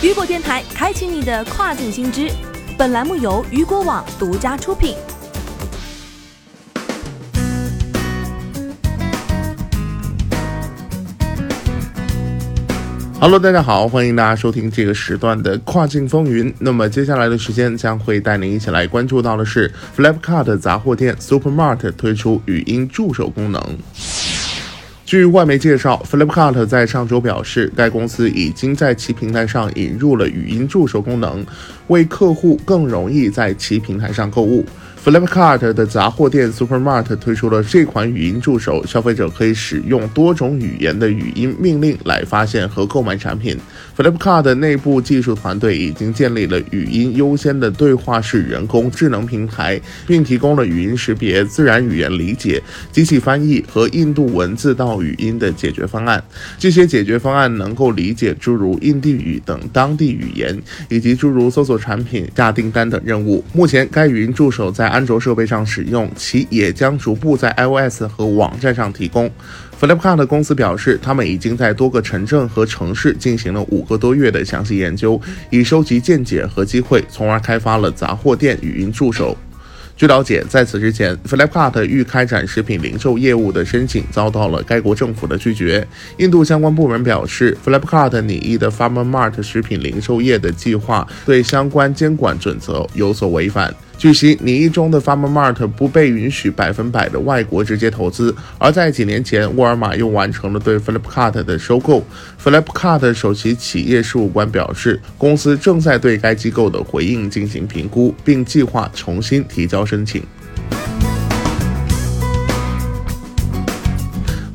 雨果电台开启你的跨境新知。本栏目由雨果网独家出品。Hello，大家好，欢迎大家收听这个时段的跨境风云。那么接下来的时间将会带您一起来关注到的是 Flipkart 杂货店 Supermart 推出语音助手功能。据外媒介绍，Flipkart 在上周表示，该公司已经在其平台上引入了语音助手功能，为客户更容易在其平台上购物。Flipkart 的杂货店 Supermart 推出了这款语音助手，消费者可以使用多种语言的语音命令来发现和购买产品。Flipkart 内部技术团队已经建立了语音优先的对话式人工智能平台，并提供了语音识别、自然语言理解、机器翻译和印度文字到语音的解决方案。这些解决方案能够理解诸如印地语等当地语言，以及诸如搜索产品、下订单等任务。目前，该语音助手在安卓设备上使用，其也将逐步在 iOS 和网站上提供。Flipkart 公司表示，他们已经在多个城镇和城市进行了五个多月的详细研究，以收集见解和机会，从而开发了杂货店语音助手。据了解，在此之前，Flipkart 欲开展食品零售业务的申请遭到了该国政府的拒绝。印度相关部门表示，Flipkart 拟议的 FarmerMart 食品零售业的计划对相关监管准则有所违反。据悉，拟议中的 FarmerMart 不被允许百分百的外国直接投资。而在几年前，沃尔玛又完成了对 Flipkart 的收购。Flipkart 首席企业事务官表示，公司正在对该机构的回应进行评估，并计划重新提交申请。